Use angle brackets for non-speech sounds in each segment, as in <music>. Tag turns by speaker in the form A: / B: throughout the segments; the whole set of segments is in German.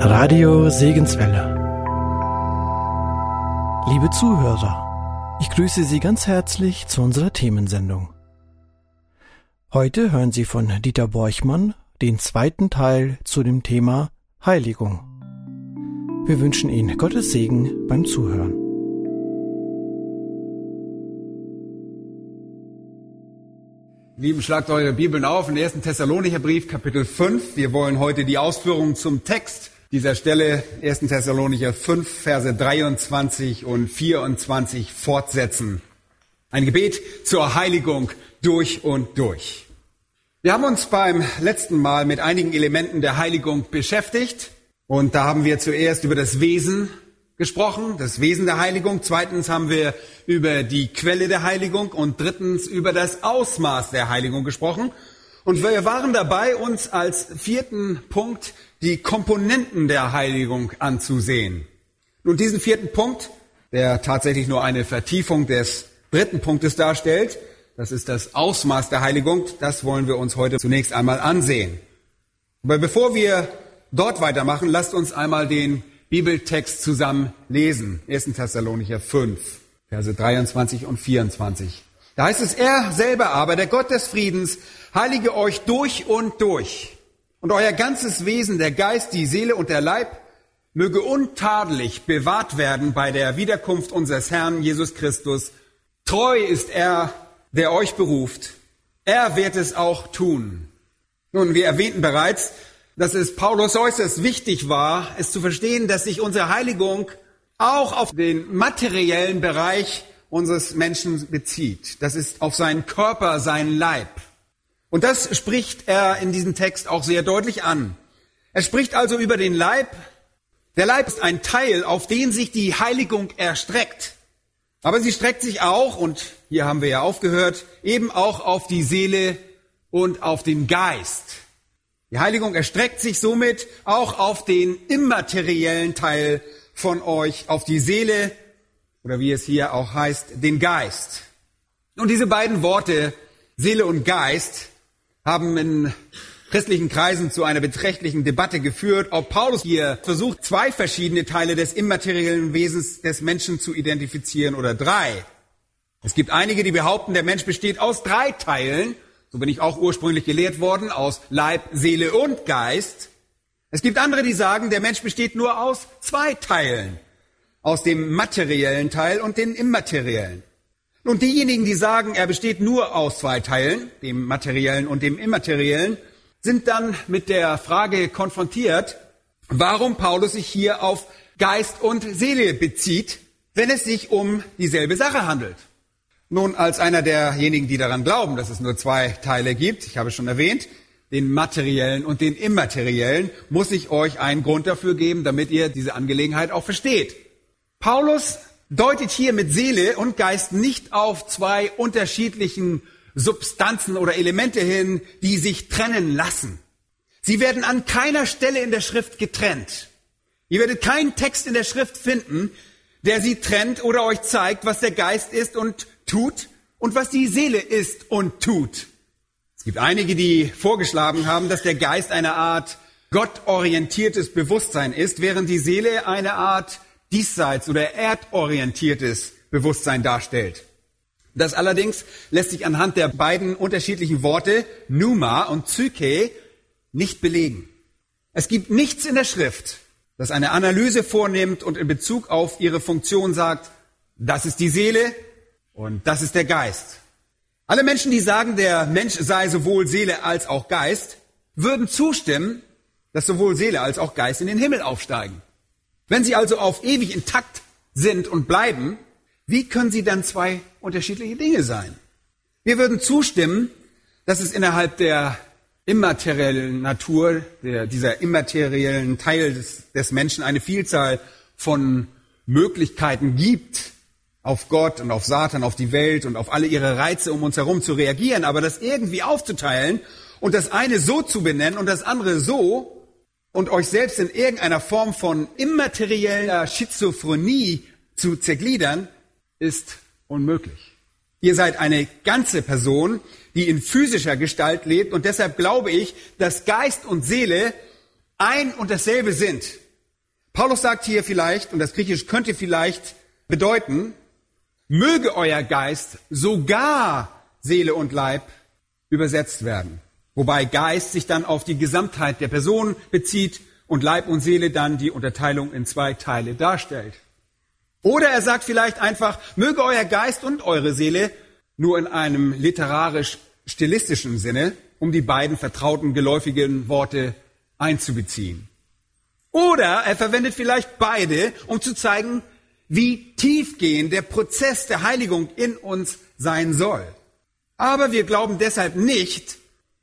A: Radio Segenswelle. Liebe Zuhörer, ich grüße Sie ganz herzlich zu unserer Themensendung. Heute hören Sie von Dieter Borchmann den zweiten Teil zu dem Thema Heiligung. Wir wünschen Ihnen Gottes Segen beim Zuhören.
B: Lieben, schlagt eure Bibeln auf in 1. Thessalonicher Brief, Kapitel 5. Wir wollen heute die Ausführungen zum Text dieser Stelle, 1. Thessalonicher 5, Verse 23 und 24 fortsetzen. Ein Gebet zur Heiligung durch und durch. Wir haben uns beim letzten Mal mit einigen Elementen der Heiligung beschäftigt und da haben wir zuerst über das Wesen gesprochen, das Wesen der Heiligung. Zweitens haben wir über die Quelle der Heiligung und drittens über das Ausmaß der Heiligung gesprochen. Und wir waren dabei, uns als vierten Punkt die Komponenten der Heiligung anzusehen. Nun, diesen vierten Punkt, der tatsächlich nur eine Vertiefung des dritten Punktes darstellt, das ist das Ausmaß der Heiligung, das wollen wir uns heute zunächst einmal ansehen. Aber bevor wir dort weitermachen, lasst uns einmal den Bibeltext zusammen lesen. 1. Thessalonicher 5, Verse 23 und 24. Da heißt es, er selber aber, der Gott des Friedens, heilige euch durch und durch. Und euer ganzes Wesen, der Geist, die Seele und der Leib, möge untadelig bewahrt werden bei der Wiederkunft unseres Herrn Jesus Christus. Treu ist er, der euch beruft. Er wird es auch tun. Nun, wir erwähnten bereits, dass es Paulus äußerst wichtig war, es zu verstehen, dass sich unsere Heiligung auch auf den materiellen Bereich unseres Menschen bezieht. Das ist auf seinen Körper, seinen Leib. Und das spricht er in diesem Text auch sehr deutlich an. Er spricht also über den Leib. Der Leib ist ein Teil, auf den sich die Heiligung erstreckt. Aber sie streckt sich auch, und hier haben wir ja aufgehört, eben auch auf die Seele und auf den Geist. Die Heiligung erstreckt sich somit auch auf den immateriellen Teil von euch, auf die Seele oder wie es hier auch heißt, den Geist. Und diese beiden Worte, Seele und Geist, haben in christlichen Kreisen zu einer beträchtlichen Debatte geführt, ob Paulus hier versucht, zwei verschiedene Teile des immateriellen Wesens des Menschen zu identifizieren oder drei. Es gibt einige, die behaupten, der Mensch besteht aus drei Teilen so bin ich auch ursprünglich gelehrt worden, aus Leib, Seele und Geist. Es gibt andere, die sagen, der Mensch besteht nur aus zwei Teilen, aus dem materiellen Teil und dem immateriellen. Und diejenigen, die sagen, er besteht nur aus zwei Teilen, dem materiellen und dem immateriellen, sind dann mit der Frage konfrontiert, warum Paulus sich hier auf Geist und Seele bezieht, wenn es sich um dieselbe Sache handelt. Nun, als einer derjenigen, die daran glauben, dass es nur zwei Teile gibt, ich habe es schon erwähnt, den materiellen und den immateriellen, muss ich euch einen Grund dafür geben, damit ihr diese Angelegenheit auch versteht. Paulus deutet hier mit Seele und Geist nicht auf zwei unterschiedlichen Substanzen oder Elemente hin, die sich trennen lassen. Sie werden an keiner Stelle in der Schrift getrennt. Ihr werdet keinen Text in der Schrift finden, der sie trennt oder euch zeigt, was der Geist ist und tut und was die Seele ist und tut. Es gibt einige, die vorgeschlagen haben, dass der Geist eine Art gottorientiertes Bewusstsein ist, während die Seele eine Art diesseits oder erdorientiertes Bewusstsein darstellt. Das allerdings lässt sich anhand der beiden unterschiedlichen Worte Numa und Psyche nicht belegen. Es gibt nichts in der Schrift, das eine Analyse vornimmt und in Bezug auf ihre Funktion sagt, das ist die Seele, und das ist der Geist. Alle Menschen, die sagen, der Mensch sei sowohl Seele als auch Geist, würden zustimmen, dass sowohl Seele als auch Geist in den Himmel aufsteigen. Wenn sie also auf ewig intakt sind und bleiben, wie können sie dann zwei unterschiedliche Dinge sein? Wir würden zustimmen, dass es innerhalb der immateriellen Natur, der, dieser immateriellen Teil des, des Menschen eine Vielzahl von Möglichkeiten gibt, auf Gott und auf Satan, auf die Welt und auf alle ihre Reize um uns herum zu reagieren, aber das irgendwie aufzuteilen und das eine so zu benennen und das andere so und euch selbst in irgendeiner Form von immaterieller Schizophrenie zu zergliedern, ist unmöglich. Ihr seid eine ganze Person, die in physischer Gestalt lebt und deshalb glaube ich, dass Geist und Seele ein und dasselbe sind. Paulus sagt hier vielleicht, und das Griechisch könnte vielleicht bedeuten, möge euer Geist sogar Seele und Leib übersetzt werden. Wobei Geist sich dann auf die Gesamtheit der Person bezieht und Leib und Seele dann die Unterteilung in zwei Teile darstellt. Oder er sagt vielleicht einfach, möge euer Geist und eure Seele nur in einem literarisch-stilistischen Sinne, um die beiden vertrauten geläufigen Worte einzubeziehen. Oder er verwendet vielleicht beide, um zu zeigen, wie tiefgehend der Prozess der Heiligung in uns sein soll. Aber wir glauben deshalb nicht,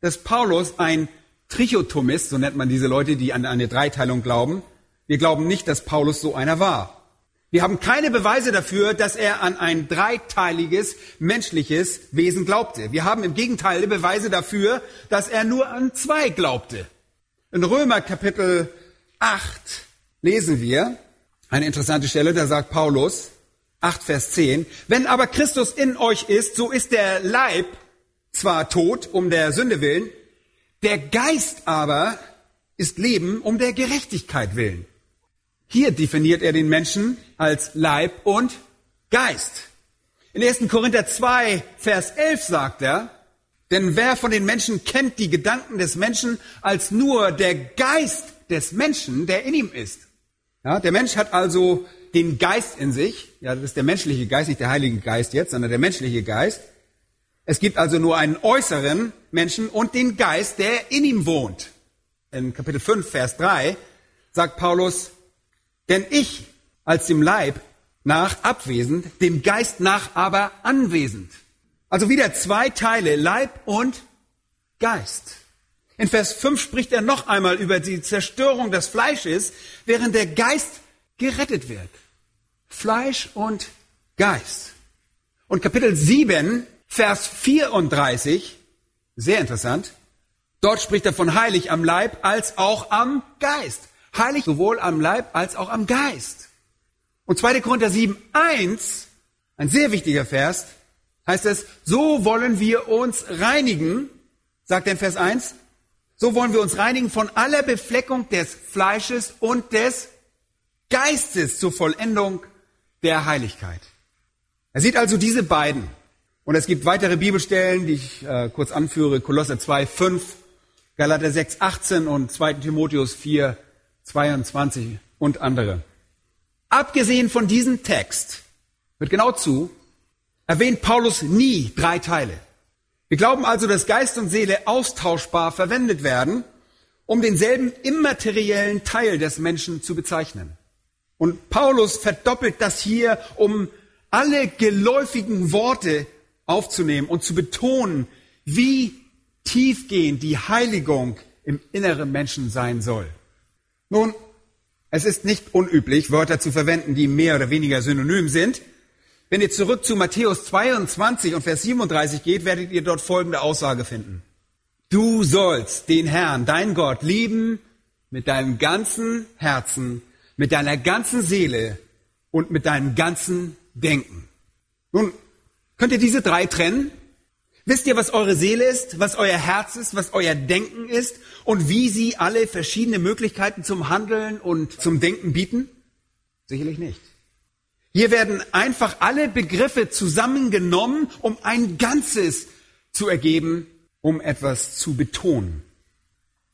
B: dass Paulus ein Trichotomist, so nennt man diese Leute, die an eine Dreiteilung glauben. Wir glauben nicht, dass Paulus so einer war. Wir haben keine Beweise dafür, dass er an ein dreiteiliges menschliches Wesen glaubte. Wir haben im Gegenteil Beweise dafür, dass er nur an zwei glaubte. In Römer Kapitel 8 lesen wir eine interessante Stelle, da sagt Paulus, 8 Vers 10, wenn aber Christus in euch ist, so ist der Leib zwar tot um der Sünde willen, der Geist aber ist Leben um der Gerechtigkeit willen. Hier definiert er den Menschen als Leib und Geist. In 1. Korinther 2, Vers 11 sagt er, denn wer von den Menschen kennt die Gedanken des Menschen als nur der Geist des Menschen, der in ihm ist? Ja, der Mensch hat also den Geist in sich. Ja, das ist der menschliche Geist, nicht der Heilige Geist jetzt, sondern der menschliche Geist. Es gibt also nur einen äußeren Menschen und den Geist, der in ihm wohnt. In Kapitel 5, Vers 3 sagt Paulus, denn ich als dem Leib nach abwesend, dem Geist nach aber anwesend. Also wieder zwei Teile, Leib und Geist. In Vers 5 spricht er noch einmal über die Zerstörung des Fleisches, während der Geist gerettet wird. Fleisch und Geist. Und Kapitel 7, Vers 34, sehr interessant, dort spricht er von heilig am Leib als auch am Geist. Heilig sowohl am Leib als auch am Geist. Und 2. Korinther 7, 1, ein sehr wichtiger Vers, heißt es, so wollen wir uns reinigen, sagt er in Vers 1, so wollen wir uns reinigen von aller Befleckung des Fleisches und des Geistes zur Vollendung der Heiligkeit. Er sieht also diese beiden. Und es gibt weitere Bibelstellen, die ich äh, kurz anführe. Kolosser 2, 5, Galater 6, 18 und 2. Timotheus 4, 22 und andere. Abgesehen von diesem Text, wird genau zu, erwähnt Paulus nie drei Teile. Wir glauben also, dass Geist und Seele austauschbar verwendet werden, um denselben immateriellen Teil des Menschen zu bezeichnen. Und Paulus verdoppelt das hier, um alle geläufigen Worte aufzunehmen und zu betonen, wie tiefgehend die Heiligung im inneren Menschen sein soll. Nun, es ist nicht unüblich, Wörter zu verwenden, die mehr oder weniger synonym sind. Wenn ihr zurück zu Matthäus 22 und Vers 37 geht, werdet ihr dort folgende Aussage finden. Du sollst den Herrn, dein Gott, lieben mit deinem ganzen Herzen, mit deiner ganzen Seele und mit deinem ganzen Denken. Nun, könnt ihr diese drei trennen? Wisst ihr, was eure Seele ist, was euer Herz ist, was euer Denken ist und wie sie alle verschiedene Möglichkeiten zum Handeln und zum Denken bieten? Sicherlich nicht. Hier werden einfach alle Begriffe zusammengenommen, um ein Ganzes zu ergeben, um etwas zu betonen.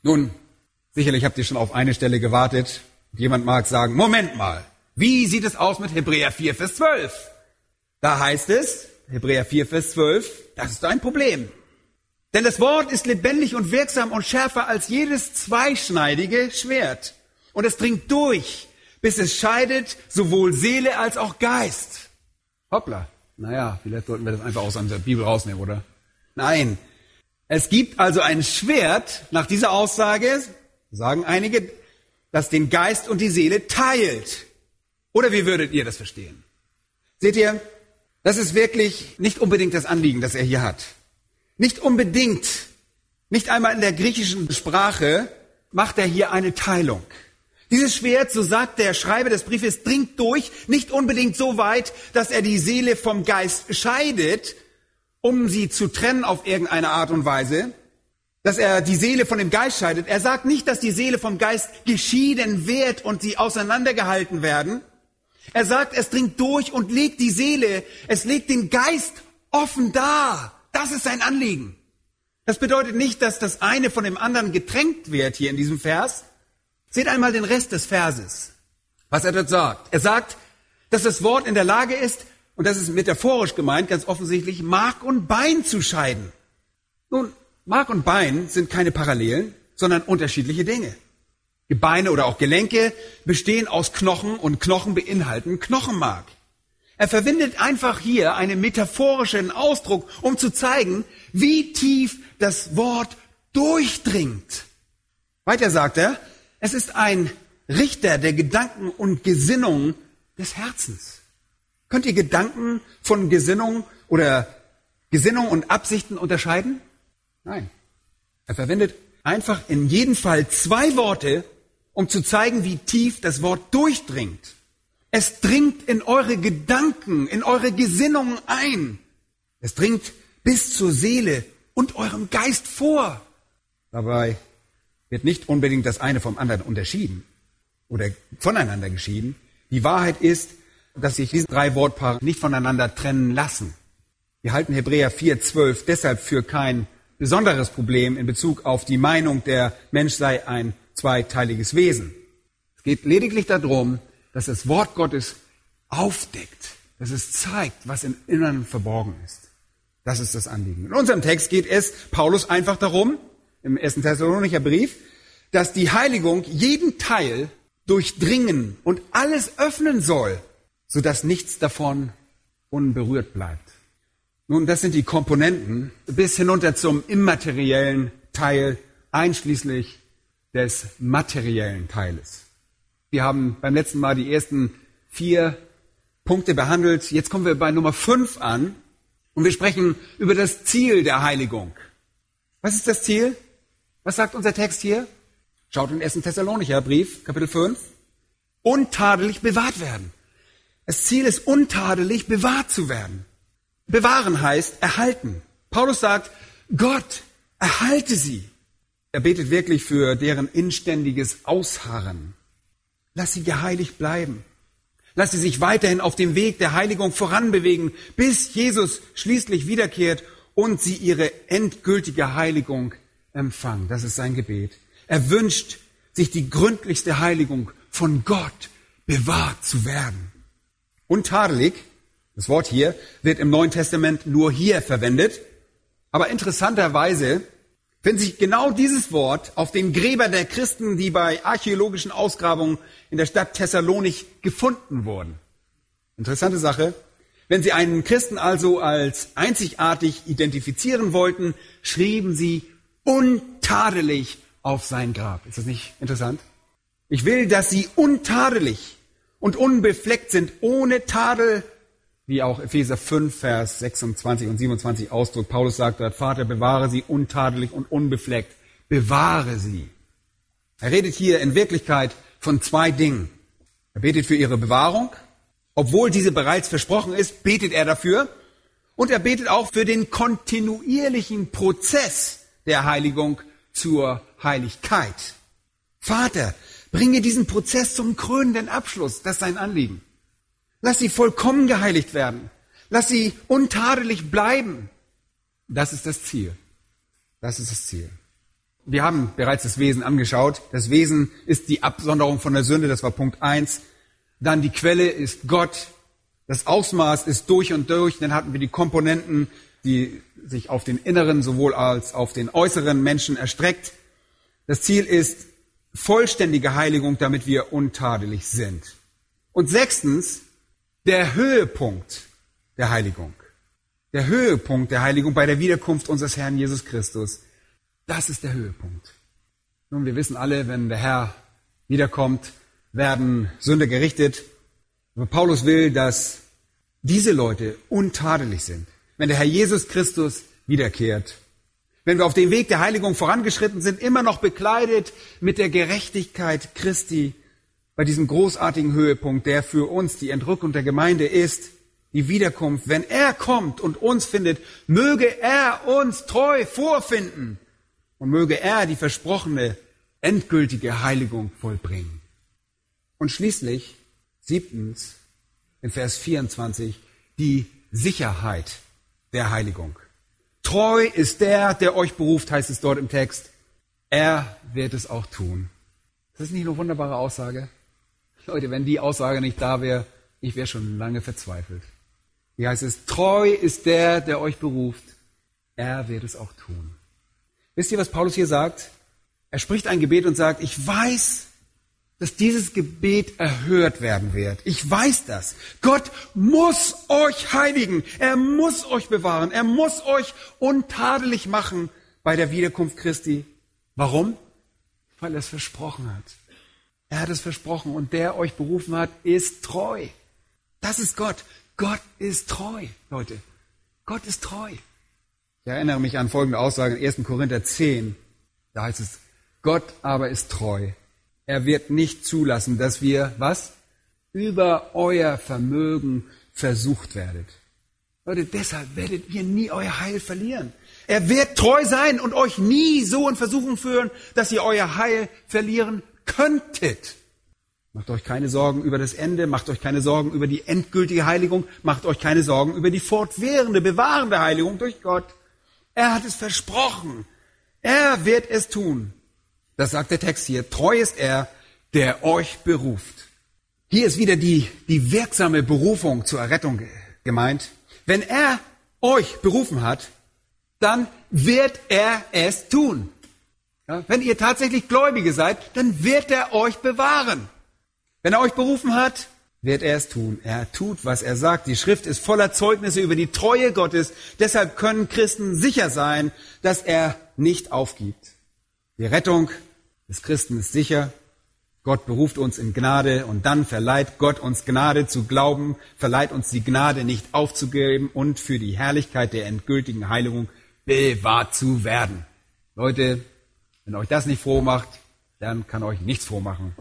B: Nun, sicherlich habt ihr schon auf eine Stelle gewartet. Jemand mag sagen, Moment mal, wie sieht es aus mit Hebräer 4, Vers 12? Da heißt es, Hebräer 4, Vers 12, das ist ein Problem. Denn das Wort ist lebendig und wirksam und schärfer als jedes zweischneidige Schwert. Und es dringt durch bis es scheidet sowohl Seele als auch Geist. Hoppla. Naja, vielleicht sollten wir das einfach aus der Bibel rausnehmen, oder? Nein. Es gibt also ein Schwert, nach dieser Aussage, sagen einige, das den Geist und die Seele teilt. Oder wie würdet ihr das verstehen? Seht ihr, das ist wirklich nicht unbedingt das Anliegen, das er hier hat. Nicht unbedingt, nicht einmal in der griechischen Sprache macht er hier eine Teilung. Dieses Schwert, so sagt der Schreiber des Briefes, dringt durch, nicht unbedingt so weit, dass er die Seele vom Geist scheidet, um sie zu trennen auf irgendeine Art und Weise, dass er die Seele von dem Geist scheidet. Er sagt nicht, dass die Seele vom Geist geschieden wird und sie auseinandergehalten werden. Er sagt, es dringt durch und legt die Seele, es legt den Geist offen da. Das ist sein Anliegen. Das bedeutet nicht, dass das eine von dem anderen getränkt wird hier in diesem Vers. Seht einmal den Rest des Verses, was er dort sagt. Er sagt, dass das Wort in der Lage ist, und das ist metaphorisch gemeint, ganz offensichtlich, Mark und Bein zu scheiden. Nun, Mark und Bein sind keine Parallelen, sondern unterschiedliche Dinge. Gebeine oder auch Gelenke bestehen aus Knochen und Knochen beinhalten Knochenmark. Er verwendet einfach hier einen metaphorischen Ausdruck, um zu zeigen, wie tief das Wort durchdringt. Weiter sagt er, es ist ein Richter der Gedanken und Gesinnungen des Herzens. Könnt ihr Gedanken von Gesinnung oder Gesinnung und Absichten unterscheiden? Nein. Er verwendet einfach in jedem Fall zwei Worte, um zu zeigen, wie tief das Wort durchdringt. Es dringt in eure Gedanken, in eure Gesinnungen ein. Es dringt bis zur Seele und eurem Geist vor. Dabei wird nicht unbedingt das eine vom anderen unterschieden oder voneinander geschieden. Die Wahrheit ist, dass sich diese drei Wortpaare nicht voneinander trennen lassen. Wir halten Hebräer 4.12 deshalb für kein besonderes Problem in Bezug auf die Meinung, der Mensch sei ein zweiteiliges Wesen. Es geht lediglich darum, dass das Wort Gottes aufdeckt, dass es zeigt, was im Inneren verborgen ist. Das ist das Anliegen. In unserem Text geht es Paulus einfach darum, im ersten Thessalonicher Brief, dass die Heiligung jeden Teil durchdringen und alles öffnen soll, sodass nichts davon unberührt bleibt. Nun, das sind die Komponenten bis hinunter zum immateriellen Teil, einschließlich des materiellen Teiles. Wir haben beim letzten Mal die ersten vier Punkte behandelt. Jetzt kommen wir bei Nummer fünf an und wir sprechen über das Ziel der Heiligung. Was ist das Ziel? Was sagt unser Text hier? Schaut in 1. Thessalonicher Brief, Kapitel 5. Untadelig bewahrt werden. Das Ziel ist untadelig bewahrt zu werden. Bewahren heißt erhalten. Paulus sagt, Gott, erhalte sie. Er betet wirklich für deren inständiges Ausharren. Lass sie geheiligt bleiben. Lass sie sich weiterhin auf dem Weg der Heiligung voranbewegen, bis Jesus schließlich wiederkehrt und sie ihre endgültige Heiligung empfangen. Das ist sein Gebet. Er wünscht sich die gründlichste Heiligung von Gott bewahrt zu werden. Untadelig das Wort hier wird im Neuen Testament nur hier verwendet. Aber interessanterweise findet sich genau dieses Wort auf den Gräber der Christen, die bei archäologischen Ausgrabungen in der Stadt Thessalonik gefunden wurden. Interessante Sache. Wenn sie einen Christen also als einzigartig identifizieren wollten, schrieben sie untadelig auf sein Grab. Ist das nicht interessant? Ich will, dass sie untadelig und unbefleckt sind, ohne Tadel wie auch Epheser 5, Vers 26 und 27 ausdrückt. Paulus sagt dort, Vater, bewahre sie untadelig und unbefleckt. Bewahre sie. Er redet hier in Wirklichkeit von zwei Dingen. Er betet für ihre Bewahrung. Obwohl diese bereits versprochen ist, betet er dafür. Und er betet auch für den kontinuierlichen Prozess der Heiligung zur Heiligkeit. Vater, bringe diesen Prozess zum krönenden Abschluss. Das ist sein Anliegen. Lass sie vollkommen geheiligt werden. Lass sie untadelig bleiben. Das ist das Ziel. Das ist das Ziel. Wir haben bereits das Wesen angeschaut. Das Wesen ist die Absonderung von der Sünde, das war Punkt eins. Dann die Quelle ist Gott. Das Ausmaß ist durch und durch. Dann hatten wir die Komponenten, die sich auf den inneren sowohl als auf den äußeren Menschen erstreckt. Das Ziel ist vollständige Heiligung, damit wir untadelig sind. Und sechstens, der Höhepunkt der Heiligung. Der Höhepunkt der Heiligung bei der Wiederkunft unseres Herrn Jesus Christus. Das ist der Höhepunkt. Nun, wir wissen alle, wenn der Herr wiederkommt, werden Sünder gerichtet. Aber Paulus will, dass diese Leute untadelig sind. Wenn der Herr Jesus Christus wiederkehrt. Wenn wir auf dem Weg der Heiligung vorangeschritten sind, immer noch bekleidet mit der Gerechtigkeit Christi bei diesem großartigen Höhepunkt, der für uns die Entrückung der Gemeinde ist, die Wiederkunft. Wenn er kommt und uns findet, möge er uns treu vorfinden Und möge er die versprochene endgültige Heiligung vollbringen. Und schließlich, siebtens, in Vers 24, die Sicherheit der Heiligung. Treu ist der, der euch beruft, heißt es dort im Text. Er wird es auch tun. Das ist nicht eine wunderbare Aussage? Leute, wenn die Aussage nicht da wäre, ich wäre schon lange verzweifelt. Hier heißt es, treu ist der, der euch beruft. Er wird es auch tun. Wisst ihr, was Paulus hier sagt? Er spricht ein Gebet und sagt, ich weiß, dass dieses Gebet erhört werden wird. Ich weiß das. Gott muss euch heiligen. Er muss euch bewahren. Er muss euch untadelig machen bei der Wiederkunft Christi. Warum? Weil er es versprochen hat. Er hat es versprochen und der euch berufen hat, ist treu. Das ist Gott. Gott ist treu, Leute. Gott ist treu. Ich erinnere mich an folgende Aussage in 1. Korinther 10. Da heißt es, Gott aber ist treu er wird nicht zulassen, dass wir, was? Über euer Vermögen versucht werdet. Leute, deshalb werdet ihr nie euer Heil verlieren. Er wird treu sein und euch nie so in Versuchung führen, dass ihr euer Heil verlieren könntet. Macht euch keine Sorgen über das Ende, macht euch keine Sorgen über die endgültige Heiligung, macht euch keine Sorgen über die fortwährende, bewahrende Heiligung durch Gott. Er hat es versprochen. Er wird es tun. Das sagt der Text hier. Treu ist er, der euch beruft. Hier ist wieder die, die wirksame Berufung zur Errettung gemeint. Wenn er euch berufen hat, dann wird er es tun. Ja, wenn ihr tatsächlich Gläubige seid, dann wird er euch bewahren. Wenn er euch berufen hat, wird er es tun. Er tut, was er sagt. Die Schrift ist voller Zeugnisse über die Treue Gottes. Deshalb können Christen sicher sein, dass er nicht aufgibt. Die Rettung des Christen ist sicher. Gott beruft uns in Gnade und dann verleiht Gott uns Gnade zu glauben, verleiht uns die Gnade nicht aufzugeben und für die Herrlichkeit der endgültigen Heiligung bewahrt zu werden. Leute, wenn euch das nicht froh macht, dann kann euch nichts froh machen.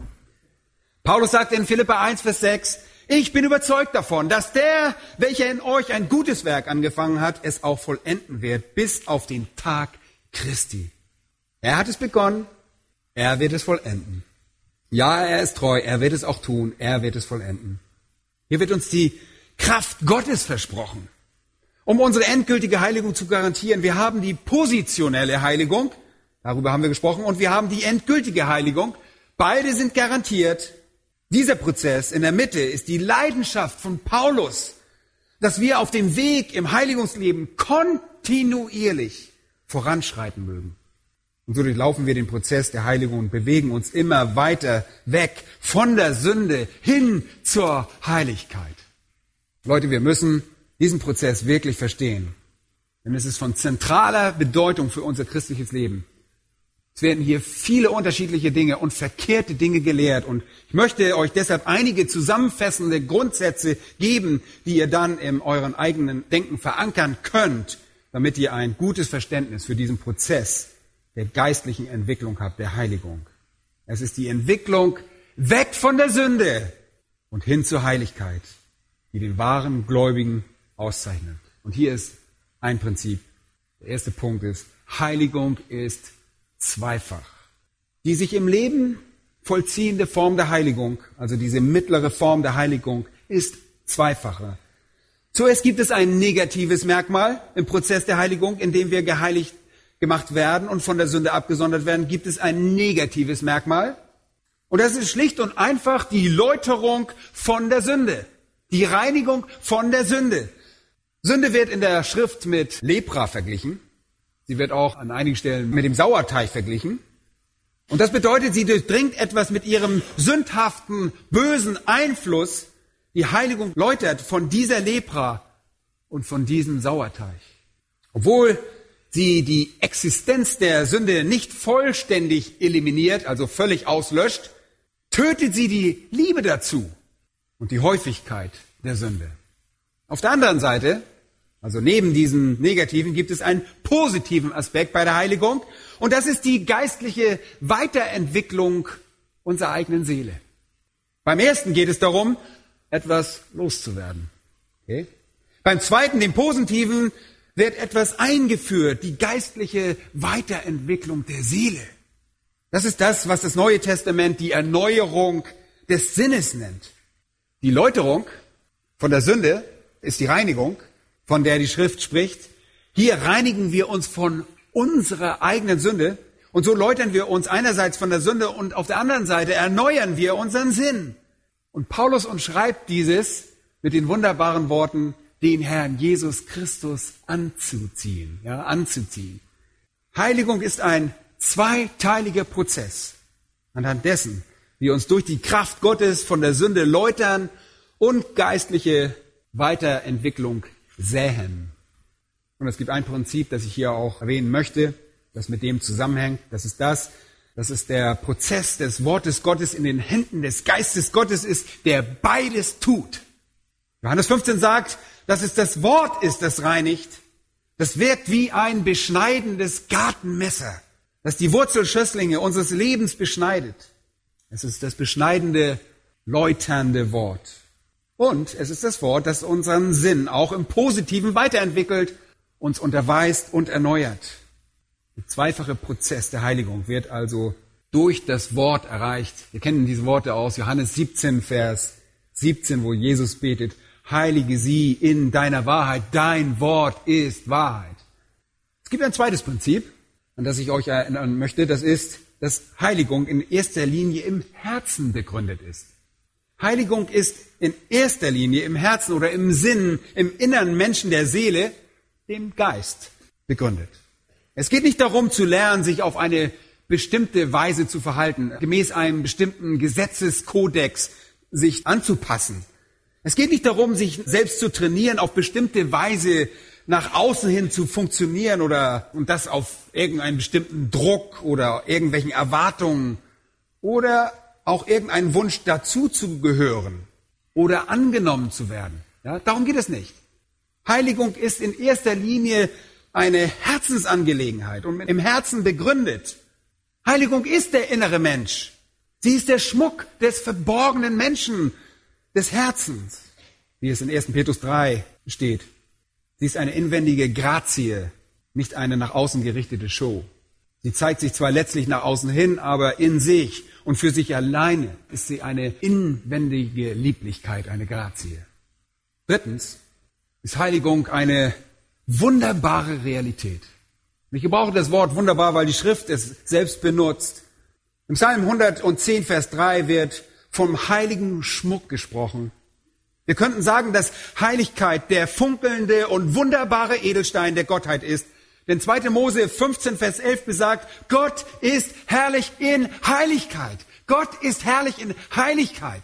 B: Paulus sagt in Philippa 1, Vers 6, ich bin überzeugt davon, dass der, welcher in euch ein gutes Werk angefangen hat, es auch vollenden wird, bis auf den Tag Christi. Er hat es begonnen er wird es vollenden. Ja, er ist treu, er wird es auch tun, er wird es vollenden. Hier wird uns die Kraft Gottes versprochen, um unsere endgültige Heiligung zu garantieren. Wir haben die positionelle Heiligung, darüber haben wir gesprochen, und wir haben die endgültige Heiligung. Beide sind garantiert. Dieser Prozess in der Mitte ist die Leidenschaft von Paulus, dass wir auf dem Weg im Heiligungsleben kontinuierlich voranschreiten mögen. Und so durchlaufen wir den Prozess der Heiligung und bewegen uns immer weiter weg von der Sünde hin zur Heiligkeit. Leute, wir müssen diesen Prozess wirklich verstehen. Denn es ist von zentraler Bedeutung für unser christliches Leben. Es werden hier viele unterschiedliche Dinge und verkehrte Dinge gelehrt. Und ich möchte euch deshalb einige zusammenfassende Grundsätze geben, die ihr dann in euren eigenen Denken verankern könnt, damit ihr ein gutes Verständnis für diesen Prozess der geistlichen Entwicklung habt, der Heiligung. Es ist die Entwicklung weg von der Sünde und hin zur Heiligkeit, die den wahren Gläubigen auszeichnet. Und hier ist ein Prinzip. Der erste Punkt ist, Heiligung ist zweifach. Die sich im Leben vollziehende Form der Heiligung, also diese mittlere Form der Heiligung, ist zweifacher. Zuerst gibt es ein negatives Merkmal im Prozess der Heiligung, in dem wir geheiligt gemacht werden und von der Sünde abgesondert werden, gibt es ein negatives Merkmal. Und das ist schlicht und einfach die Läuterung von der Sünde. Die Reinigung von der Sünde. Sünde wird in der Schrift mit Lepra verglichen. Sie wird auch an einigen Stellen mit dem Sauerteig verglichen. Und das bedeutet, sie durchdringt etwas mit ihrem sündhaften, bösen Einfluss. Die Heiligung läutert von dieser Lepra und von diesem Sauerteig. Obwohl sie die Existenz der Sünde nicht vollständig eliminiert, also völlig auslöscht, tötet sie die Liebe dazu und die Häufigkeit der Sünde. Auf der anderen Seite, also neben diesem Negativen, gibt es einen positiven Aspekt bei der Heiligung und das ist die geistliche Weiterentwicklung unserer eigenen Seele. Beim ersten geht es darum, etwas loszuwerden. Okay? Beim zweiten, dem positiven, wird etwas eingeführt, die geistliche Weiterentwicklung der Seele. Das ist das, was das Neue Testament die Erneuerung des Sinnes nennt. Die Läuterung von der Sünde ist die Reinigung, von der die Schrift spricht. Hier reinigen wir uns von unserer eigenen Sünde und so läutern wir uns einerseits von der Sünde und auf der anderen Seite erneuern wir unseren Sinn. Und Paulus uns schreibt dieses mit den wunderbaren Worten, den Herrn Jesus Christus anzuziehen, ja, anzuziehen. Heiligung ist ein zweiteiliger Prozess, anhand dessen wir uns durch die Kraft Gottes von der Sünde läutern und geistliche Weiterentwicklung säen. Und es gibt ein Prinzip, das ich hier auch erwähnen möchte, das mit dem zusammenhängt. Das ist das, das ist der Prozess des Wortes Gottes in den Händen des Geistes Gottes ist, der beides tut. Johannes 15 sagt, dass es das Wort ist, das reinigt. Das wirkt wie ein beschneidendes Gartenmesser, das die Wurzelschösslinge unseres Lebens beschneidet. Es ist das beschneidende, läuternde Wort. Und es ist das Wort, das unseren Sinn auch im Positiven weiterentwickelt, uns unterweist und erneuert. Der zweifache Prozess der Heiligung wird also durch das Wort erreicht. Wir kennen diese Worte aus Johannes 17, Vers 17, wo Jesus betet, heilige sie in deiner Wahrheit. Dein Wort ist Wahrheit. Es gibt ein zweites Prinzip, an das ich euch erinnern möchte. Das ist, dass Heiligung in erster Linie im Herzen begründet ist. Heiligung ist in erster Linie im Herzen oder im Sinn, im inneren Menschen der Seele, dem Geist begründet. Es geht nicht darum zu lernen, sich auf eine bestimmte Weise zu verhalten, gemäß einem bestimmten Gesetzeskodex sich anzupassen. Es geht nicht darum, sich selbst zu trainieren, auf bestimmte Weise nach außen hin zu funktionieren oder und das auf irgendeinen bestimmten Druck oder irgendwelchen Erwartungen oder auch irgendeinen Wunsch dazu zu gehören oder angenommen zu werden. Ja, darum geht es nicht. Heiligung ist in erster Linie eine Herzensangelegenheit und im Herzen begründet. Heiligung ist der innere Mensch. Sie ist der Schmuck des verborgenen Menschen, des Herzens, wie es in 1. Petrus 3 steht. Sie ist eine inwendige Grazie, nicht eine nach außen gerichtete Show. Sie zeigt sich zwar letztlich nach außen hin, aber in sich und für sich alleine ist sie eine inwendige Lieblichkeit, eine Grazie. Drittens ist Heiligung eine wunderbare Realität. Ich gebrauche das Wort wunderbar, weil die Schrift es selbst benutzt. Im Psalm 110, Vers 3 wird vom heiligen Schmuck gesprochen. Wir könnten sagen, dass Heiligkeit der funkelnde und wunderbare Edelstein der Gottheit ist. Denn 2. Mose 15, Vers 11 besagt, Gott ist herrlich in Heiligkeit. Gott ist herrlich in Heiligkeit.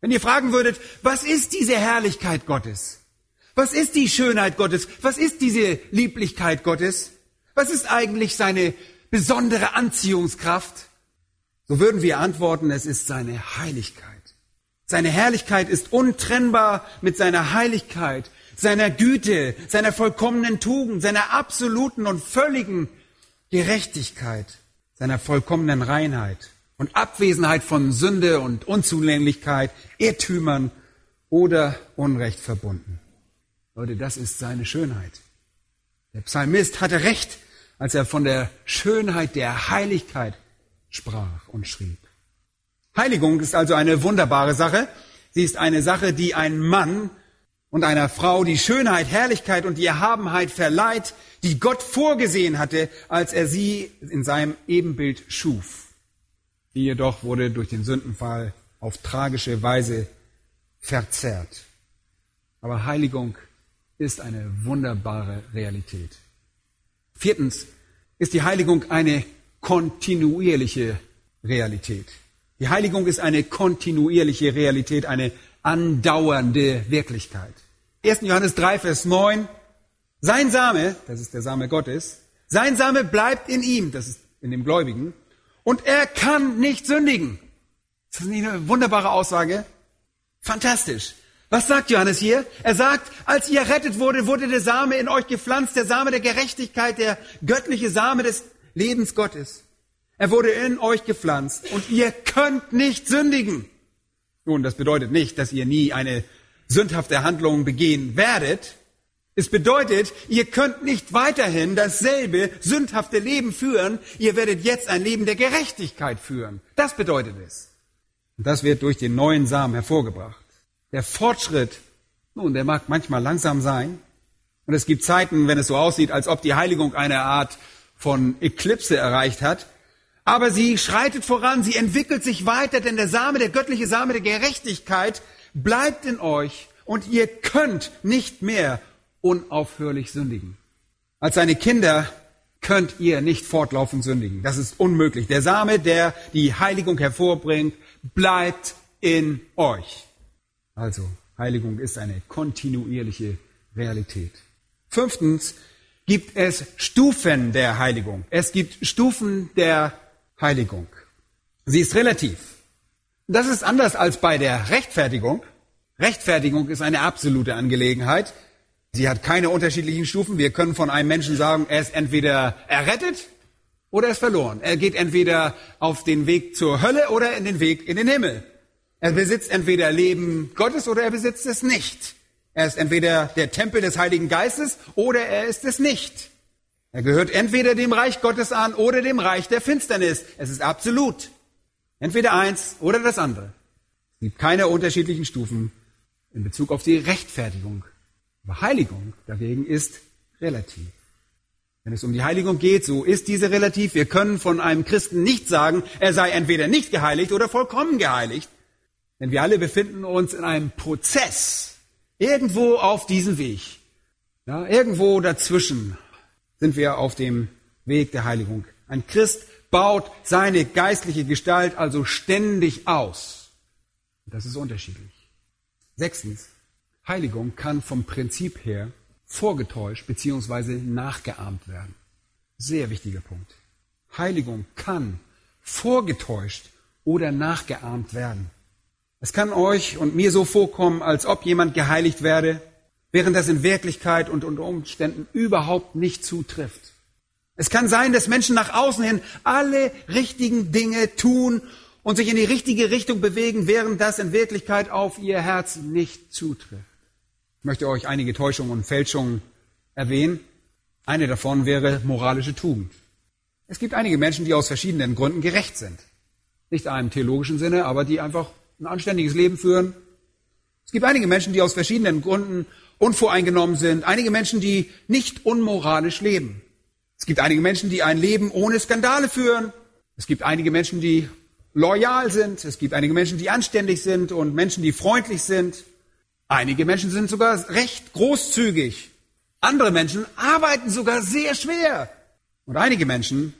B: Wenn ihr fragen würdet, was ist diese Herrlichkeit Gottes? Was ist die Schönheit Gottes? Was ist diese Lieblichkeit Gottes? Was ist eigentlich seine besondere Anziehungskraft? So würden wir antworten, es ist seine Heiligkeit. Seine Herrlichkeit ist untrennbar mit seiner Heiligkeit, seiner Güte, seiner vollkommenen Tugend, seiner absoluten und völligen Gerechtigkeit, seiner vollkommenen Reinheit und Abwesenheit von Sünde und Unzulänglichkeit, Irrtümern oder Unrecht verbunden. Leute, das ist seine Schönheit. Der Psalmist hatte recht, als er von der Schönheit der Heiligkeit sprach und schrieb. Heiligung ist also eine wunderbare Sache. Sie ist eine Sache, die ein Mann und einer Frau die Schönheit, Herrlichkeit und die Erhabenheit verleiht, die Gott vorgesehen hatte, als er sie in seinem Ebenbild schuf. Die jedoch wurde durch den Sündenfall auf tragische Weise verzerrt. Aber Heiligung ist eine wunderbare Realität. Viertens ist die Heiligung eine kontinuierliche Realität. Die Heiligung ist eine kontinuierliche Realität, eine andauernde Wirklichkeit. 1. Johannes 3, Vers 9. Sein Same, das ist der Same Gottes, sein Same bleibt in ihm, das ist in dem Gläubigen, und er kann nicht sündigen. Ist das nicht eine wunderbare Aussage? Fantastisch. Was sagt Johannes hier? Er sagt, als ihr errettet wurde, wurde der Same in euch gepflanzt, der Same der Gerechtigkeit, der göttliche Same des Lebens Gottes. Er wurde in euch gepflanzt und ihr könnt nicht sündigen. Nun, das bedeutet nicht, dass ihr nie eine sündhafte Handlung begehen werdet, Es bedeutet, ihr könnt nicht weiterhin dasselbe sündhafte Leben führen, ihr werdet jetzt ein Leben der Gerechtigkeit führen. Das bedeutet es. Und das wird durch den neuen Samen hervorgebracht. Der Fortschritt, nun, der mag manchmal langsam sein. Und es gibt Zeiten, wenn es so aussieht, als ob die Heiligung eine Art von Eklipse erreicht hat. Aber sie schreitet voran, sie entwickelt sich weiter, denn der Same, der göttliche Same der Gerechtigkeit bleibt in euch und ihr könnt nicht mehr unaufhörlich sündigen. Als seine Kinder könnt ihr nicht fortlaufend sündigen. Das ist unmöglich. Der Same, der die Heiligung hervorbringt, bleibt in euch. Also, Heiligung ist eine kontinuierliche Realität. Fünftens gibt es Stufen der Heiligung. Es gibt Stufen der Heiligung. Sie ist relativ. Das ist anders als bei der Rechtfertigung. Rechtfertigung ist eine absolute Angelegenheit. Sie hat keine unterschiedlichen Stufen. Wir können von einem Menschen sagen, er ist entweder errettet oder er ist verloren. Er geht entweder auf den Weg zur Hölle oder in den Weg in den Himmel. Er besitzt entweder Leben Gottes oder er besitzt es nicht. Er ist entweder der Tempel des Heiligen Geistes oder er ist es nicht. Er gehört entweder dem Reich Gottes an oder dem Reich der Finsternis. Es ist absolut. Entweder eins oder das andere. Es gibt keine unterschiedlichen Stufen in Bezug auf die Rechtfertigung aber Heiligung dagegen ist relativ. Wenn es um die Heiligung geht, so ist diese relativ. Wir können von einem Christen nicht sagen, er sei entweder nicht geheiligt oder vollkommen geheiligt. Denn wir alle befinden uns in einem Prozess, irgendwo auf diesem Weg. Ja, irgendwo dazwischen sind wir auf dem Weg der Heiligung. Ein Christ baut seine geistliche Gestalt also ständig aus. Das ist unterschiedlich. Sechstens, Heiligung kann vom Prinzip her vorgetäuscht bzw. nachgeahmt werden. Sehr wichtiger Punkt. Heiligung kann vorgetäuscht oder nachgeahmt werden. Es kann euch und mir so vorkommen, als ob jemand geheiligt werde, während das in Wirklichkeit und unter Umständen überhaupt nicht zutrifft. Es kann sein, dass Menschen nach außen hin alle richtigen Dinge tun und sich in die richtige Richtung bewegen, während das in Wirklichkeit auf ihr Herz nicht zutrifft. Ich möchte euch einige Täuschungen und Fälschungen erwähnen. Eine davon wäre moralische Tugend. Es gibt einige Menschen, die aus verschiedenen Gründen gerecht sind. Nicht in einem theologischen Sinne, aber die einfach ein anständiges Leben führen. Es gibt einige Menschen, die aus verschiedenen Gründen unvoreingenommen sind. Einige Menschen, die nicht unmoralisch leben. Es gibt einige Menschen, die ein Leben ohne Skandale führen. Es gibt einige Menschen, die loyal sind. Es gibt einige Menschen, die anständig sind und Menschen, die freundlich sind. Einige Menschen sind sogar recht großzügig. Andere Menschen arbeiten sogar sehr schwer. Und einige Menschen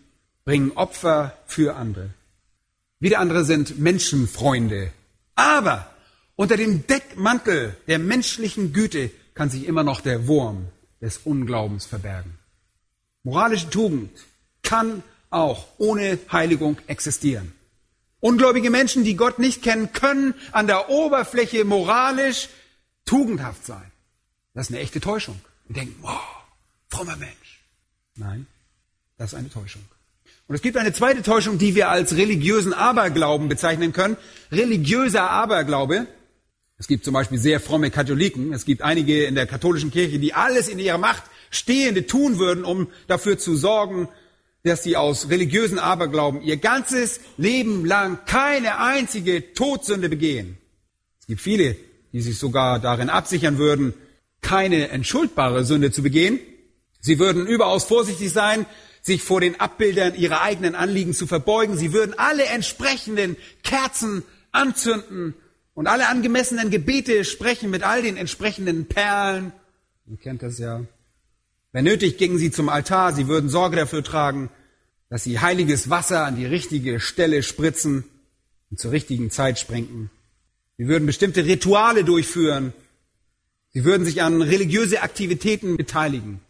B: bringen Opfer für andere. Wieder andere sind Menschenfreunde. Aber unter dem Deckmantel der menschlichen Güte kann sich immer noch der Wurm des Unglaubens verbergen. Moralische Tugend kann auch ohne Heiligung existieren. Ungläubige Menschen, die Gott nicht kennen, können an der Oberfläche moralisch tugendhaft sein. Das ist eine echte Täuschung. Wir denken, wow, frommer Mensch. Nein, das ist eine Täuschung. Und es gibt eine zweite Täuschung, die wir als religiösen Aberglauben bezeichnen können. Religiöser Aberglaube. Es gibt zum Beispiel sehr fromme Katholiken. Es gibt einige in der katholischen Kirche, die alles in ihrer Macht Stehende tun würden, um dafür zu sorgen, dass sie aus religiösen Aberglauben ihr ganzes Leben lang keine einzige Todsünde begehen. Es gibt viele die sich sogar darin absichern würden, keine entschuldbare Sünde zu begehen. Sie würden überaus vorsichtig sein, sich vor den Abbildern ihrer eigenen Anliegen zu verbeugen. Sie würden alle entsprechenden Kerzen anzünden und alle angemessenen Gebete sprechen mit all den entsprechenden Perlen. Ihr kennt das ja. Wenn nötig, gingen sie zum Altar. Sie würden Sorge dafür tragen, dass sie heiliges Wasser an die richtige Stelle spritzen und zur richtigen Zeit sprengen. Sie würden bestimmte Rituale durchführen. Sie würden sich an religiöse Aktivitäten beteiligen.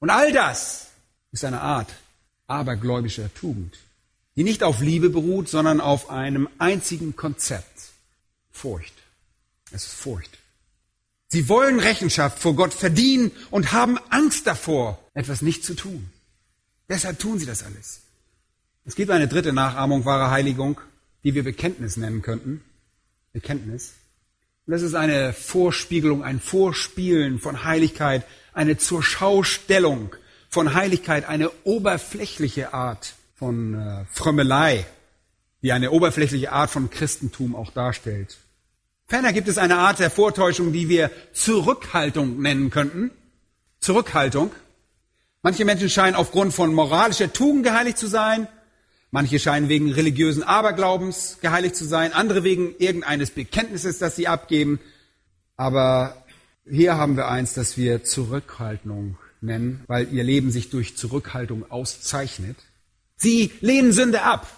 B: Und all das ist eine Art abergläubischer Tugend, die nicht auf Liebe beruht, sondern auf einem einzigen Konzept. Furcht. Es ist Furcht. Sie wollen Rechenschaft vor Gott verdienen und haben Angst davor, etwas nicht zu tun. Deshalb tun sie das alles. Es gibt eine dritte Nachahmung wahrer Heiligung, die wir Bekenntnis nennen könnten. Bekenntnis. Und das ist eine Vorspiegelung, ein Vorspielen von Heiligkeit eine Zurschaustellung von Heiligkeit, eine oberflächliche Art von äh, Frömmelei, die eine oberflächliche Art von Christentum auch darstellt. Ferner gibt es eine Art der Vortäuschung, die wir Zurückhaltung nennen könnten. Zurückhaltung. Manche Menschen scheinen aufgrund von moralischer Tugend geheiligt zu sein. Manche scheinen wegen religiösen Aberglaubens geheiligt zu sein. Andere wegen irgendeines Bekenntnisses, das sie abgeben. Aber hier haben wir eins, das wir Zurückhaltung nennen, weil ihr Leben sich durch Zurückhaltung auszeichnet. Sie lehnen Sünde ab,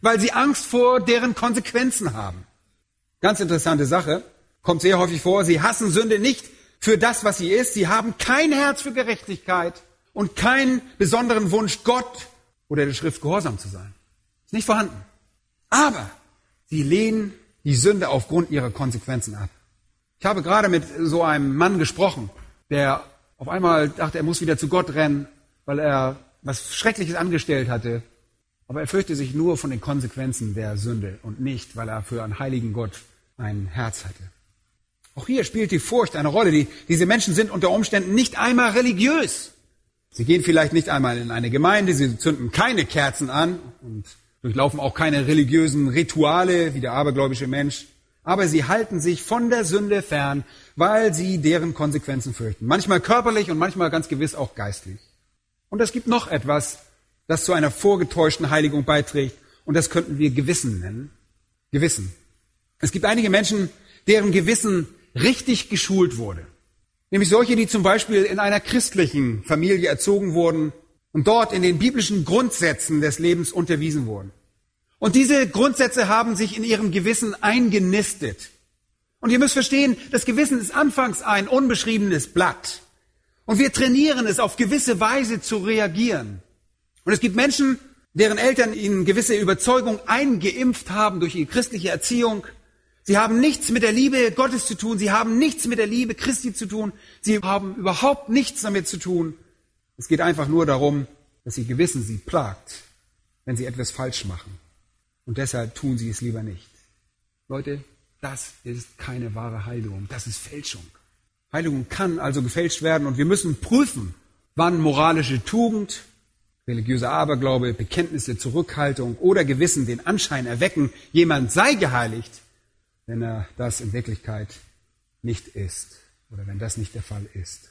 B: weil sie Angst vor deren Konsequenzen haben. Ganz interessante Sache, kommt sehr häufig vor, sie hassen Sünde nicht für das, was sie ist. Sie haben kein Herz für Gerechtigkeit und keinen besonderen Wunsch, Gott oder der Schrift gehorsam zu sein. Ist nicht vorhanden. Aber sie lehnen die Sünde aufgrund ihrer Konsequenzen ab. Ich habe gerade mit so einem Mann gesprochen, der auf einmal dachte, er muss wieder zu Gott rennen, weil er was Schreckliches angestellt hatte. Aber er fürchte sich nur von den Konsequenzen der Sünde und nicht, weil er für einen heiligen Gott ein Herz hatte. Auch hier spielt die Furcht eine Rolle. Die, diese Menschen sind unter Umständen nicht einmal religiös. Sie gehen vielleicht nicht einmal in eine Gemeinde, sie zünden keine Kerzen an und durchlaufen auch keine religiösen Rituale wie der abergläubische Mensch. Aber sie halten sich von der Sünde fern, weil sie deren Konsequenzen fürchten. Manchmal körperlich und manchmal ganz gewiss auch geistlich. Und es gibt noch etwas, das zu einer vorgetäuschten Heiligung beiträgt. Und das könnten wir Gewissen nennen. Gewissen. Es gibt einige Menschen, deren Gewissen richtig geschult wurde. Nämlich solche, die zum Beispiel in einer christlichen Familie erzogen wurden und dort in den biblischen Grundsätzen des Lebens unterwiesen wurden. Und diese Grundsätze haben sich in ihrem Gewissen eingenistet. Und ihr müsst verstehen, das Gewissen ist anfangs ein unbeschriebenes Blatt. Und wir trainieren es auf gewisse Weise zu reagieren. Und es gibt Menschen, deren Eltern ihnen gewisse Überzeugung eingeimpft haben durch ihre christliche Erziehung. Sie haben nichts mit der Liebe Gottes zu tun. Sie haben nichts mit der Liebe Christi zu tun. Sie haben überhaupt nichts damit zu tun. Es geht einfach nur darum, dass ihr Gewissen sie plagt, wenn sie etwas falsch machen. Und deshalb tun sie es lieber nicht. Leute, das ist keine wahre Heiligung. Das ist Fälschung. Heiligung kann also gefälscht werden und wir müssen prüfen, wann moralische Tugend, religiöser Aberglaube, Bekenntnisse, Zurückhaltung oder Gewissen den Anschein erwecken, jemand sei geheiligt wenn er das in Wirklichkeit nicht ist oder wenn das nicht der Fall ist.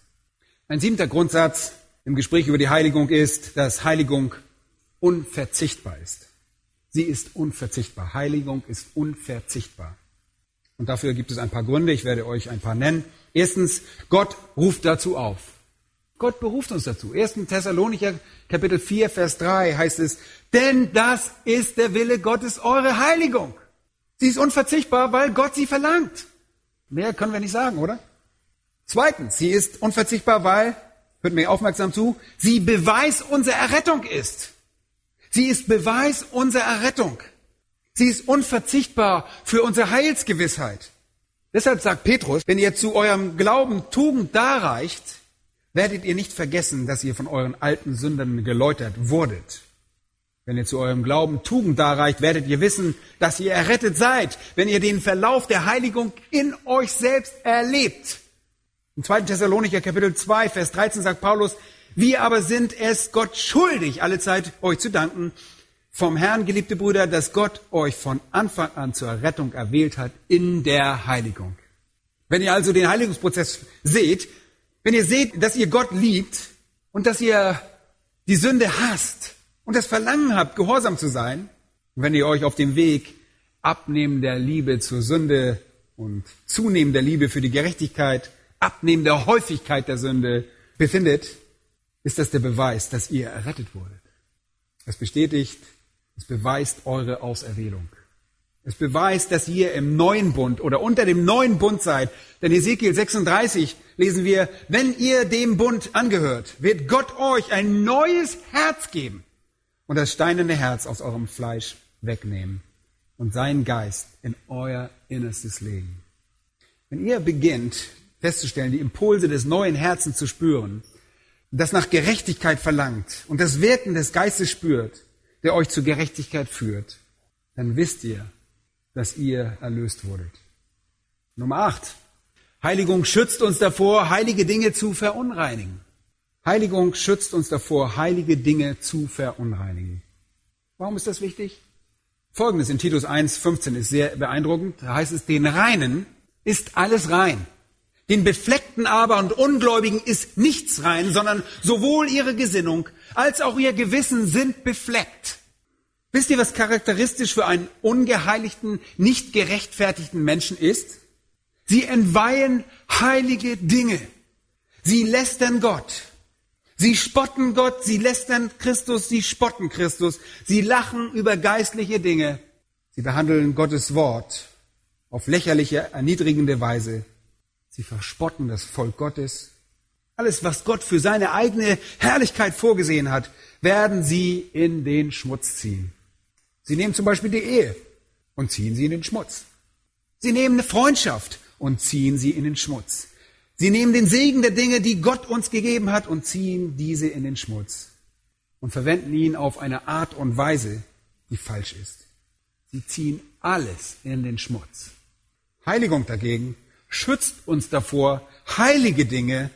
B: Ein siebter Grundsatz im Gespräch über die Heiligung ist, dass Heiligung unverzichtbar ist. Sie ist unverzichtbar. Heiligung ist unverzichtbar. Und dafür gibt es ein paar Gründe. Ich werde euch ein paar nennen. Erstens, Gott ruft dazu auf. Gott beruft uns dazu. 1. Thessalonicher Kapitel 4, Vers 3 heißt es, denn das ist der Wille Gottes, eure Heiligung. Sie ist unverzichtbar, weil Gott sie verlangt. Mehr können wir nicht sagen, oder? Zweitens, sie ist unverzichtbar, weil, hört mir aufmerksam zu, sie Beweis unserer Errettung ist. Sie ist Beweis unserer Errettung. Sie ist unverzichtbar für unsere Heilsgewissheit. Deshalb sagt Petrus, wenn ihr zu eurem Glauben Tugend darreicht, werdet ihr nicht vergessen, dass ihr von euren alten Sündern geläutert wurdet. Wenn ihr zu eurem Glauben Tugend darreicht, werdet ihr wissen, dass ihr errettet seid, wenn ihr den Verlauf der Heiligung in euch selbst erlebt. Im 2. Thessalonicher Kapitel 2, Vers 13 sagt Paulus, wir aber sind es Gott schuldig, alle Zeit euch zu danken, vom Herrn, geliebte Brüder, dass Gott euch von Anfang an zur Rettung erwählt hat in der Heiligung. Wenn ihr also den Heiligungsprozess seht, wenn ihr seht, dass ihr Gott liebt und dass ihr die Sünde hasst, und das Verlangen habt, gehorsam zu sein, wenn ihr euch auf dem Weg abnehmen der Liebe zur Sünde und zunehmen der Liebe für die Gerechtigkeit, abnehmen der Häufigkeit der Sünde befindet, ist das der Beweis, dass ihr errettet wurdet. Es bestätigt, es beweist eure Auserwählung. Es beweist, dass ihr im neuen Bund oder unter dem neuen Bund seid. Denn Ezekiel 36 lesen wir, wenn ihr dem Bund angehört, wird Gott euch ein neues Herz geben und das steinerne Herz aus eurem Fleisch wegnehmen und seinen Geist in euer Innerstes legen. Wenn ihr beginnt festzustellen, die Impulse des neuen Herzens zu spüren, das nach Gerechtigkeit verlangt und das Wirken des Geistes spürt, der euch zur Gerechtigkeit führt, dann wisst ihr, dass ihr erlöst wurdet. Nummer acht. Heiligung schützt uns davor, heilige Dinge zu verunreinigen. Heiligung schützt uns davor, heilige Dinge zu verunreinigen. Warum ist das wichtig? Folgendes in Titus 1, 15 ist sehr beeindruckend. Da heißt es, den Reinen ist alles rein. Den Befleckten aber und Ungläubigen ist nichts rein, sondern sowohl ihre Gesinnung als auch ihr Gewissen sind befleckt. Wisst ihr, was charakteristisch für einen ungeheiligten, nicht gerechtfertigten Menschen ist? Sie entweihen heilige Dinge. Sie lästern Gott. Sie spotten Gott, sie lästern Christus, sie spotten Christus. Sie lachen über geistliche Dinge. Sie behandeln Gottes Wort auf lächerliche, erniedrigende Weise. Sie verspotten das Volk Gottes. Alles, was Gott für seine eigene Herrlichkeit vorgesehen hat, werden sie in den Schmutz ziehen. Sie nehmen zum Beispiel die Ehe und ziehen sie in den Schmutz. Sie nehmen eine Freundschaft und ziehen sie in den Schmutz. Sie nehmen den Segen der Dinge, die Gott uns gegeben hat, und ziehen diese in den Schmutz und verwenden ihn auf eine Art und Weise, die falsch ist. Sie ziehen alles in den Schmutz. Heiligung dagegen schützt uns davor, heilige Dinge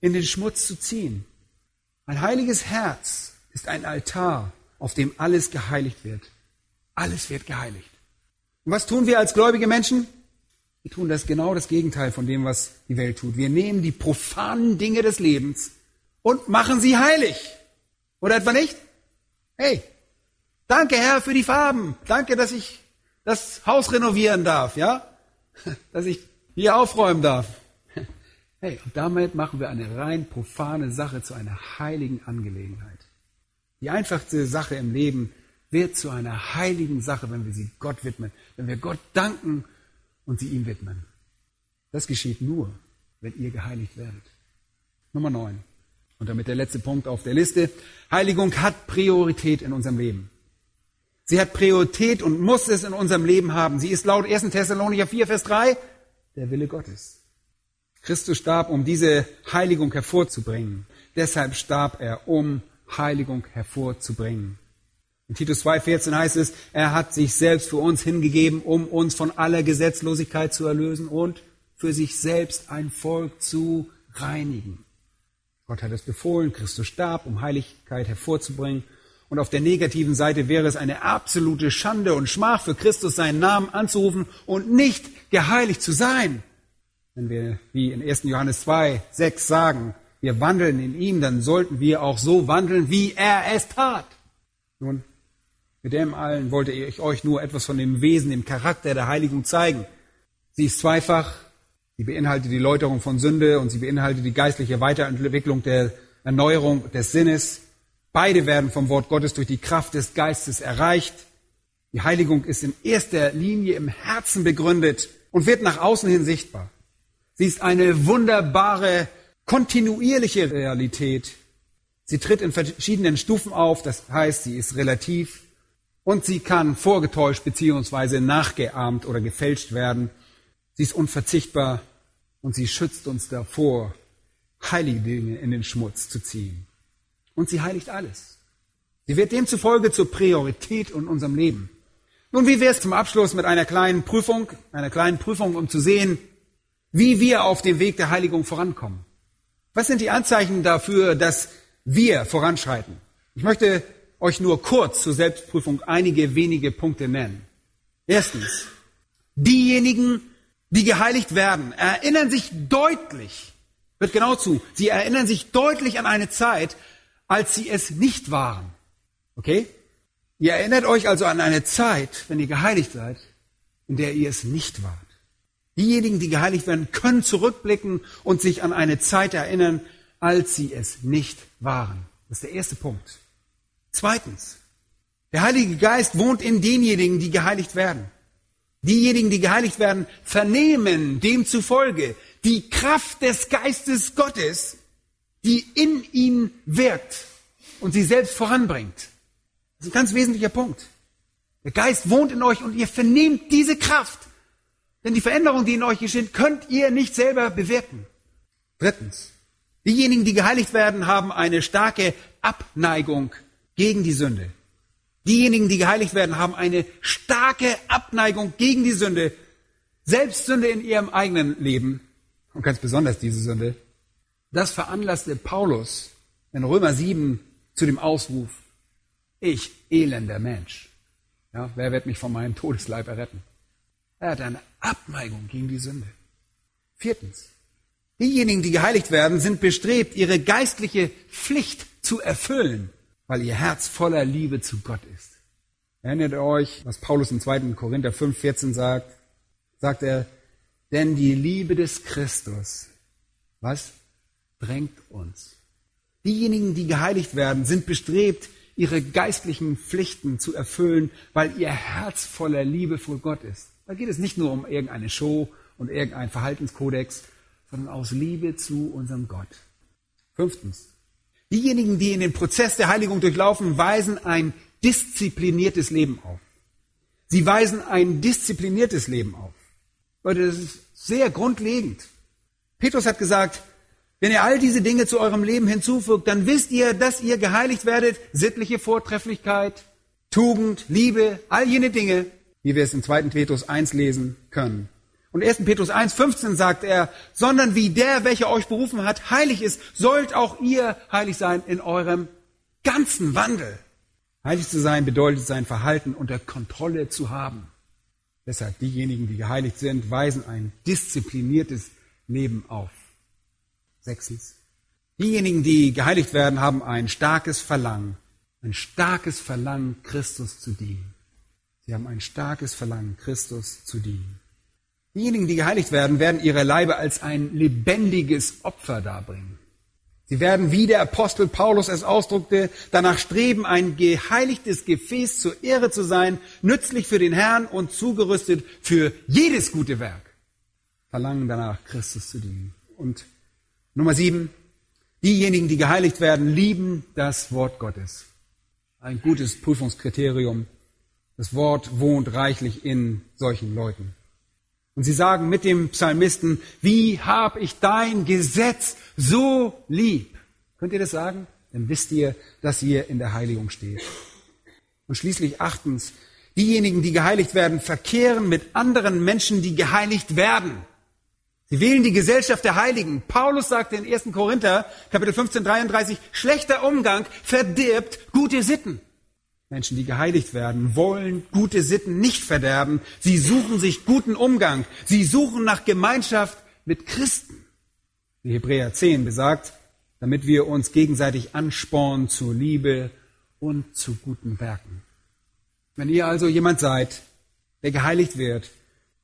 B: in den Schmutz zu ziehen. Ein heiliges Herz ist ein Altar, auf dem alles geheiligt wird. Alles wird geheiligt. Und was tun wir als gläubige Menschen? Wir tun das genau das Gegenteil von dem, was die Welt tut. Wir nehmen die profanen Dinge des Lebens und machen sie heilig. Oder etwa nicht? Hey, danke Herr für die Farben. Danke, dass ich das Haus renovieren darf, ja? <laughs> Dass ich hier aufräumen darf. <laughs> Hey, und damit machen wir eine rein profane Sache zu einer heiligen Angelegenheit. Die einfachste Sache im Leben wird zu einer heiligen Sache, wenn wir sie Gott widmen, wenn wir Gott danken und sie ihm widmen. Das geschieht nur, wenn ihr geheiligt werdet. Nummer 9. Und damit der letzte Punkt auf der Liste. Heiligung hat Priorität in unserem Leben. Sie hat Priorität und muss es in unserem Leben haben. Sie ist laut 1. Thessalonicher 4, Vers 3 der Wille Gottes. Christus starb, um diese Heiligung hervorzubringen. Deshalb starb er, um Heiligung hervorzubringen. In Titus 2,14 heißt es, er hat sich selbst für uns hingegeben, um uns von aller Gesetzlosigkeit zu erlösen und für sich selbst ein Volk zu reinigen. Gott hat es befohlen, Christus starb, um Heiligkeit hervorzubringen. Und auf der negativen Seite wäre es eine absolute Schande und Schmach für Christus, seinen Namen anzurufen und nicht geheiligt zu sein. Wenn wir, wie in 1. Johannes 2, 6 sagen, wir wandeln in ihm, dann sollten wir auch so wandeln, wie er es tat. Nun, mit dem allen wollte ich euch nur etwas von dem Wesen, dem Charakter der Heiligung zeigen. Sie ist zweifach. Sie beinhaltet die Läuterung von Sünde und sie beinhaltet die geistliche Weiterentwicklung der Erneuerung des Sinnes. Beide werden vom Wort Gottes durch die Kraft des Geistes erreicht. Die Heiligung ist in erster Linie im Herzen begründet und wird nach außen hin sichtbar. Sie ist eine wunderbare, kontinuierliche Realität. Sie tritt in verschiedenen Stufen auf, das heißt, sie ist relativ, und sie kann vorgetäuscht beziehungsweise nachgeahmt oder gefälscht werden. Sie ist unverzichtbar und sie schützt uns davor, heilige Dinge in den Schmutz zu ziehen. Und sie heiligt alles. Sie wird demzufolge zur Priorität in unserem Leben. Nun, wie wäre es zum Abschluss mit einer kleinen Prüfung, einer kleinen Prüfung, um zu sehen, wie wir auf dem Weg der Heiligung vorankommen? Was sind die Anzeichen dafür, dass wir voranschreiten? Ich möchte euch nur kurz zur Selbstprüfung einige wenige Punkte nennen. Erstens, diejenigen, die geheiligt werden, erinnern sich deutlich, wird genau zu, sie erinnern sich deutlich an eine Zeit, als sie es nicht waren. Okay? Ihr erinnert euch also an eine Zeit, wenn ihr geheiligt seid, in der ihr es nicht wart. Diejenigen, die geheiligt werden, können zurückblicken und sich an eine Zeit erinnern, als sie es nicht waren. Das ist der erste Punkt. Zweitens, der Heilige Geist wohnt in denjenigen, die geheiligt werden. Diejenigen, die geheiligt werden, vernehmen demzufolge die Kraft des Geistes Gottes, die in ihnen wirkt und sie selbst voranbringt. Das ist ein ganz wesentlicher Punkt. Der Geist wohnt in euch und ihr vernehmt diese Kraft. Denn die Veränderung, die in euch geschieht, könnt ihr nicht selber bewirken. Drittens. Diejenigen, die geheiligt werden, haben eine starke Abneigung gegen die Sünde. Diejenigen, die geheiligt werden, haben eine starke Abneigung gegen die Sünde. Selbst Sünde in ihrem eigenen Leben und ganz besonders diese Sünde, das veranlasste Paulus in Römer 7 zu dem Ausruf, ich elender Mensch, ja, wer wird mich von meinem Todesleib erretten? Er hat eine Abneigung gegen die Sünde. Viertens, diejenigen, die geheiligt werden, sind bestrebt, ihre geistliche Pflicht zu erfüllen, weil ihr Herz voller Liebe zu Gott ist. Erinnert euch, was Paulus im 2. Korinther 5, 14 sagt? Sagt er, denn die Liebe des Christus, was? Drängt uns. Diejenigen, die geheiligt werden, sind bestrebt, ihre geistlichen Pflichten zu erfüllen, weil ihr Herz voller Liebe vor Gott ist. Da geht es nicht nur um irgendeine Show und irgendein Verhaltenskodex, sondern aus Liebe zu unserem Gott. Fünftens. Diejenigen, die in den Prozess der Heiligung durchlaufen, weisen ein diszipliniertes Leben auf. Sie weisen ein diszipliniertes Leben auf. Leute, das ist sehr grundlegend. Petrus hat gesagt, wenn ihr all diese Dinge zu eurem Leben hinzufügt, dann wisst ihr, dass ihr geheiligt werdet. Sittliche Vortrefflichkeit, Tugend, Liebe, all jene Dinge, wie wir es in 2. Petrus 1 lesen können. Und 1. Petrus 1, 15 sagt er, sondern wie der, welcher euch berufen hat, heilig ist, sollt auch ihr heilig sein in eurem ganzen Wandel. Heilig zu sein bedeutet, sein Verhalten unter Kontrolle zu haben. Deshalb diejenigen, die geheiligt sind, weisen ein diszipliniertes Leben auf. Sechstens. Diejenigen, die geheiligt werden, haben ein starkes Verlangen, ein starkes Verlangen, Christus zu dienen. Sie haben ein starkes Verlangen, Christus zu dienen. Diejenigen, die geheiligt werden, werden ihre Leibe als ein lebendiges Opfer darbringen. Sie werden, wie der Apostel Paulus es ausdrückte, danach streben, ein geheiligtes Gefäß zur Ehre zu sein, nützlich für den Herrn und zugerüstet für jedes gute Werk. Verlangen danach, Christus zu dienen. Und Nummer sieben, diejenigen, die geheiligt werden, lieben das Wort Gottes. Ein gutes Prüfungskriterium. Das Wort wohnt reichlich in solchen Leuten. Und sie sagen mit dem Psalmisten, wie hab ich dein Gesetz so lieb? Könnt ihr das sagen? Dann wisst ihr, dass ihr in der Heiligung steht. Und schließlich achtens, diejenigen, die geheiligt werden, verkehren mit anderen Menschen, die geheiligt werden. Sie wählen die Gesellschaft der Heiligen. Paulus sagte in 1. Korinther, Kapitel 15, 33, schlechter Umgang verdirbt gute Sitten. Menschen, die geheiligt werden, wollen gute Sitten nicht verderben. Sie suchen sich guten Umgang. Sie suchen nach Gemeinschaft mit Christen. Wie Hebräer 10 besagt, damit wir uns gegenseitig anspornen zur Liebe und zu guten Werken. Wenn ihr also jemand seid, der geheiligt wird,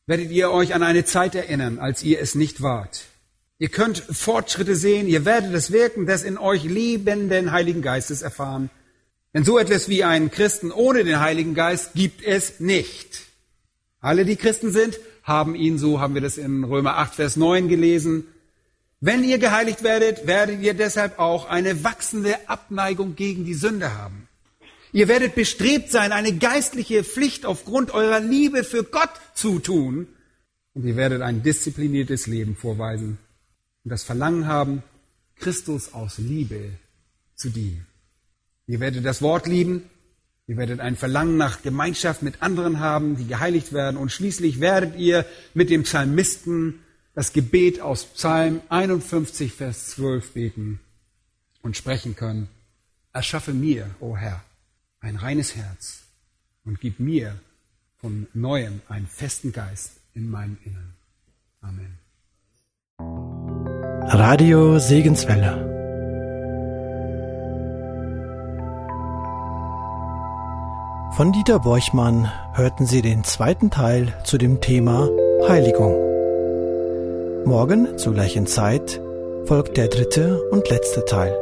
B: werdet ihr euch an eine Zeit erinnern, als ihr es nicht wart. Ihr könnt Fortschritte sehen, ihr werdet das Wirken des in euch lebenden Heiligen Geistes erfahren. Denn so etwas wie einen Christen ohne den Heiligen Geist gibt es nicht. Alle, die Christen sind, haben ihn, so haben wir das in Römer 8, Vers 9 gelesen. Wenn ihr geheiligt werdet, werdet ihr deshalb auch eine wachsende Abneigung gegen die Sünde haben. Ihr werdet bestrebt sein, eine geistliche Pflicht aufgrund eurer Liebe für Gott zu tun. Und ihr werdet ein diszipliniertes Leben vorweisen und das Verlangen haben, Christus aus Liebe zu dienen. Ihr werdet das Wort lieben. Ihr werdet ein Verlangen nach Gemeinschaft mit anderen haben, die geheiligt werden. Und schließlich werdet ihr mit dem Psalmisten das Gebet aus Psalm 51, Vers 12 beten und sprechen können. Erschaffe mir, o oh Herr, ein reines Herz und gib mir von neuem einen festen Geist in meinem Innern. Amen.
A: Radio Segenswelle Von Dieter Borchmann hörten Sie den zweiten Teil zu dem Thema Heiligung. Morgen zur gleichen Zeit folgt der dritte und letzte Teil.